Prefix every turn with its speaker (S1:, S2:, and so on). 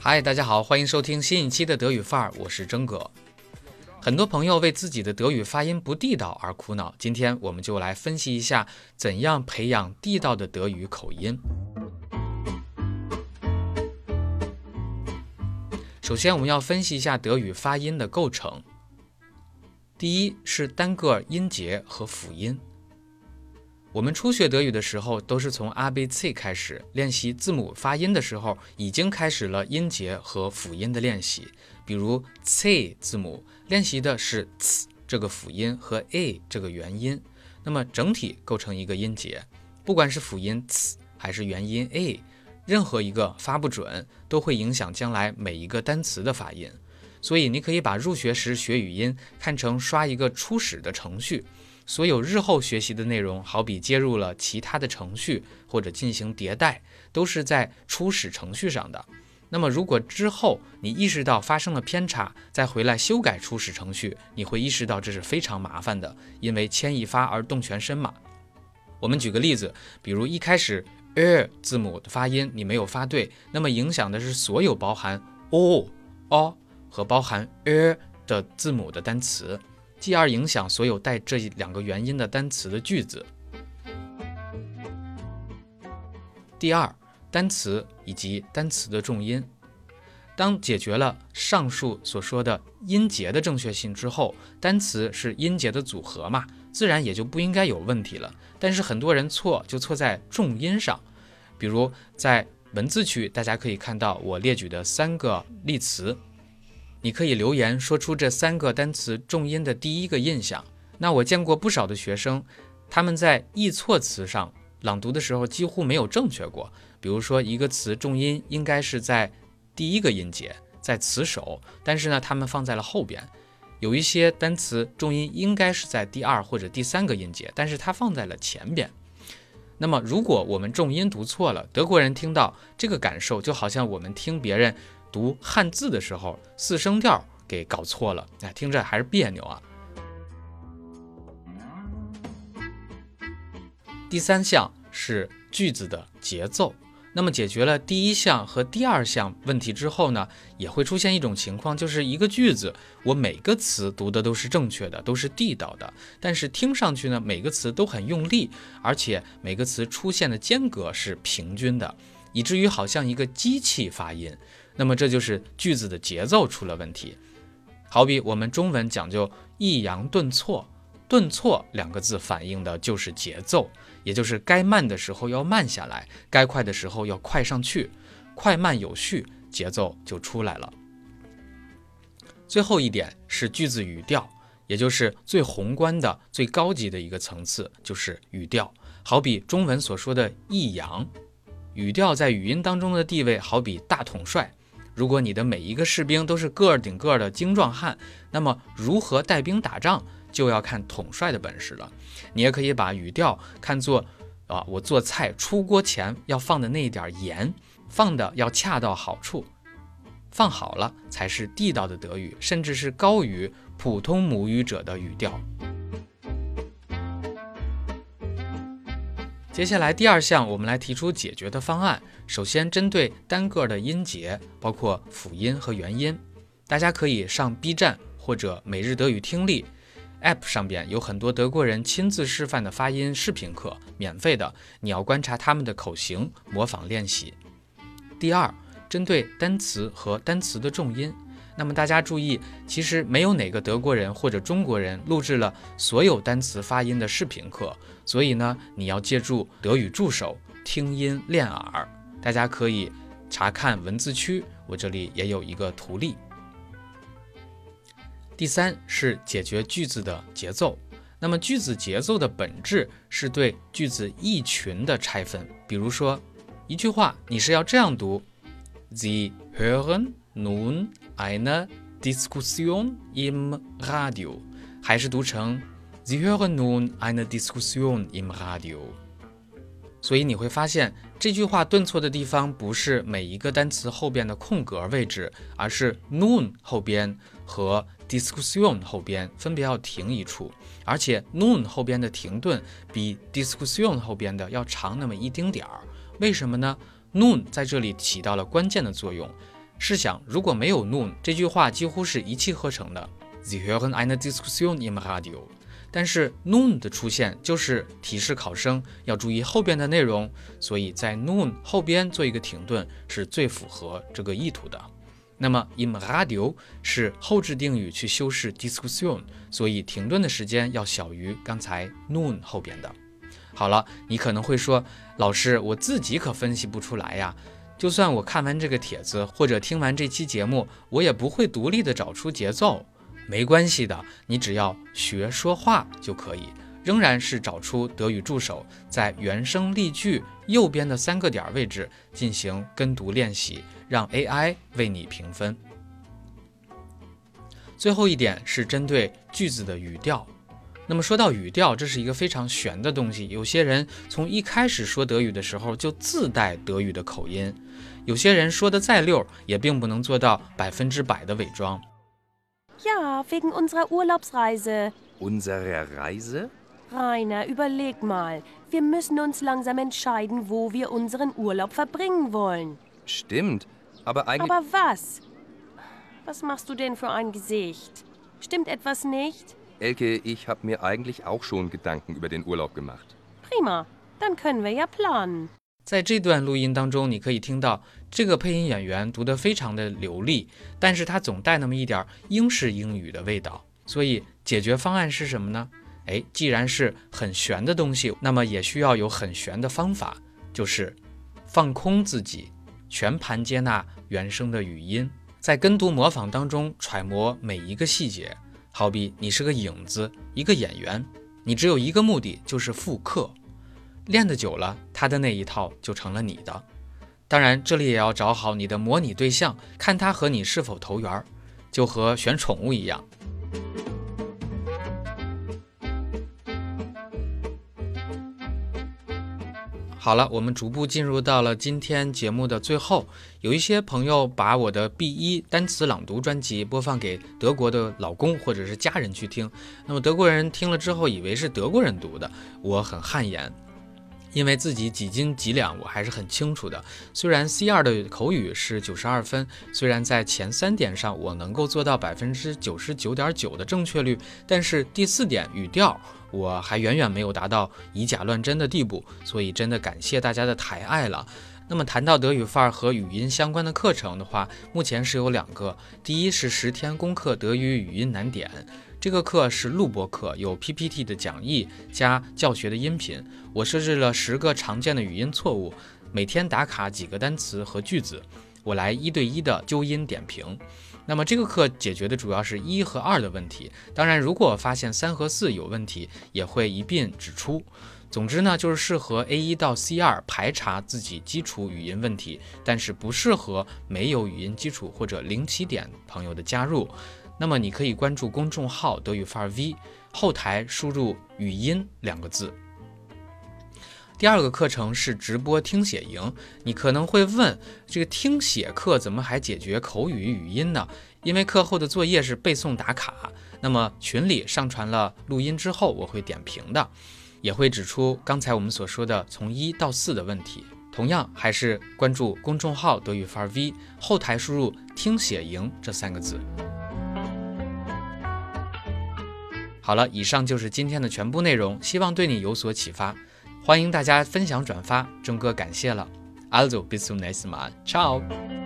S1: 嗨，大家好，欢迎收听新一期的德语范儿，我是真哥。很多朋友为自己的德语发音不地道而苦恼，今天我们就来分析一下怎样培养地道的德语口音。首先，我们要分析一下德语发音的构成。第一是单个音节和辅音。我们初学德语的时候，都是从 a b c 开始练习字母发音的时候，已经开始了音节和辅音的练习。比如 c 字母练习的是 c 这个辅音和 a 这个元音，那么整体构成一个音节。不管是辅音 c 还是元音 a，任何一个发不准，都会影响将来每一个单词的发音。所以你可以把入学时学语音看成刷一个初始的程序。所有日后学习的内容，好比接入了其他的程序或者进行迭代，都是在初始程序上的。那么，如果之后你意识到发生了偏差，再回来修改初始程序，你会意识到这是非常麻烦的，因为牵一发而动全身嘛。我们举个例子，比如一开始 er 字母的发音你没有发对，那么影响的是所有包含 o、o 和包含 er 的字母的单词。继而影响所有带这两个元音的单词的句子。第二，单词以及单词的重音。当解决了上述所说的音节的正确性之后，单词是音节的组合嘛，自然也就不应该有问题了。但是很多人错就错在重音上，比如在文字区，大家可以看到我列举的三个例词。你可以留言说出这三个单词重音的第一个印象。那我见过不少的学生，他们在易错词上朗读的时候几乎没有正确过。比如说一个词重音应该是在第一个音节，在词首，但是呢他们放在了后边。有一些单词重音应该是在第二或者第三个音节，但是它放在了前边。那么如果我们重音读错了，德国人听到这个感受就好像我们听别人。读汉字的时候，四声调给搞错了，哎，听着还是别扭啊。第三项是句子的节奏。那么解决了第一项和第二项问题之后呢，也会出现一种情况，就是一个句子，我每个词读的都是正确的，都是地道的，但是听上去呢，每个词都很用力，而且每个词出现的间隔是平均的，以至于好像一个机器发音。那么这就是句子的节奏出了问题，好比我们中文讲究抑扬顿挫，顿挫两个字反映的就是节奏，也就是该慢的时候要慢下来，该快的时候要快上去，快慢有序，节奏就出来了。最后一点是句子语调，也就是最宏观的、最高级的一个层次，就是语调。好比中文所说的抑扬，语调在语音当中的地位，好比大统帅。如果你的每一个士兵都是个儿顶个儿的精壮汉，那么如何带兵打仗就要看统帅的本事了。你也可以把语调看作，啊，我做菜出锅前要放的那一点盐，放的要恰到好处，放好了才是地道的德语，甚至是高于普通母语者的语调。接下来第二项，我们来提出解决的方案。首先，针对单个的音节，包括辅音和元音，大家可以上 B 站或者每日德语听力 App 上边有很多德国人亲自示范的发音视频课，免费的。你要观察他们的口型，模仿练习。第二，针对单词和单词的重音。那么大家注意，其实没有哪个德国人或者中国人录制了所有单词发音的视频课，所以呢，你要借助德语助手听音练耳。大家可以查看文字区，我这里也有一个图例。第三是解决句子的节奏。那么句子节奏的本质是对句子意群的拆分。比如说一句话，你是要这样读：The hören nun。eine Diskussion im Radio，还是读成 Sie hören nun eine Diskussion im Radio。所以你会发现这句话顿挫的地方不是每一个单词后边的空格位置，而是 nun 后边和 Diskussion 后边分别要停一处，而且 nun 后边的停顿比 Diskussion 后边的要长那么一丁点儿。为什么呢？nun 在这里起到了关键的作用。试想，如果没有 noon，这句话几乎是一气呵成的。Sie hören eine Diskussion im Radio。但是 noon 的出现就是提示考生要注意后边的内容，所以在 noon 后边做一个停顿是最符合这个意图的。那么 im Radio 是后置定语去修饰 Diskussion，所以停顿的时间要小于刚才 noon 后边的。好了，你可能会说，老师，我自己可分析不出来呀。就算我看完这个帖子或者听完这期节目，我也不会独立的找出节奏。没关系的，你只要学说话就可以，仍然是找出德语助手，在原声例句右边的三个点位置进行跟读练习，让 AI 为你评分。最后一点是针对句子的语调。那么说到语调，这是一个非常玄的东西。有些人从一开始说德语的时候就自带德语的口音，有些人说的再溜，也并不能做到百分之百的伪装。
S2: Ja, wegen unserer Urlaubsreise.
S3: Unsere Reise?
S2: Rainer, überleg mal. Wir müssen uns langsam entscheiden, wo wir unseren Urlaub verbringen wollen.
S3: Stimmt, aber eigentlich.
S2: Aber was? Was machst du denn für ein Gesicht? Stimmt etwas nicht?
S3: Elke, ich habe mir eigentlich auch schon Gedanken über den Urlaub gemacht.
S2: Prima, dann können wir ja planen.
S1: 在这段录音当中，你可以听到这个配音演员读得非常的流利，但是他总带那么一点英式英语的味道。所以解决方案是什么呢？哎，既然是很玄的东西，那么也需要有很玄的方法，就是放空自己，全盘接纳原声的语音，在跟读模仿当中揣摩每一个细节。好比你是个影子，一个演员，你只有一个目的，就是复刻。练得久了，他的那一套就成了你的。当然，这里也要找好你的模拟对象，看他和你是否投缘儿，就和选宠物一样。好了，我们逐步进入到了今天节目的最后。有一些朋友把我的 B 一单词朗读专辑播放给德国的老公或者是家人去听，那么德国人听了之后以为是德国人读的，我很汗颜。因为自己几斤几两，我还是很清楚的。虽然 C 二的口语是九十二分，虽然在前三点上我能够做到百分之九十九点九的正确率，但是第四点语调我还远远没有达到以假乱真的地步。所以真的感谢大家的抬爱了。那么谈到德语范儿和语音相关的课程的话，目前是有两个，第一是十天攻克德语语音难点。这个课是录播课，有 PPT 的讲义加教学的音频。我设置了十个常见的语音错误，每天打卡几个单词和句子，我来一对一的纠音点评。那么这个课解决的主要是一和二的问题，当然如果发现三和四有问题，也会一并指出。总之呢，就是适合 A 一到 C 二排查自己基础语音问题，但是不适合没有语音基础或者零起点朋友的加入。那么你可以关注公众号德语范儿 V，后台输入“语音”两个字。第二个课程是直播听写营，你可能会问，这个听写课怎么还解决口语语音呢？因为课后的作业是背诵打卡，那么群里上传了录音之后，我会点评的，也会指出刚才我们所说的从一到四的问题。同样还是关注公众号德语范儿 V，后台输入“听写营”这三个字。好了，以上就是今天的全部内容，希望对你有所启发。欢迎大家分享转发，钟哥感谢了。Also bis zum nächsten Mal，ciao。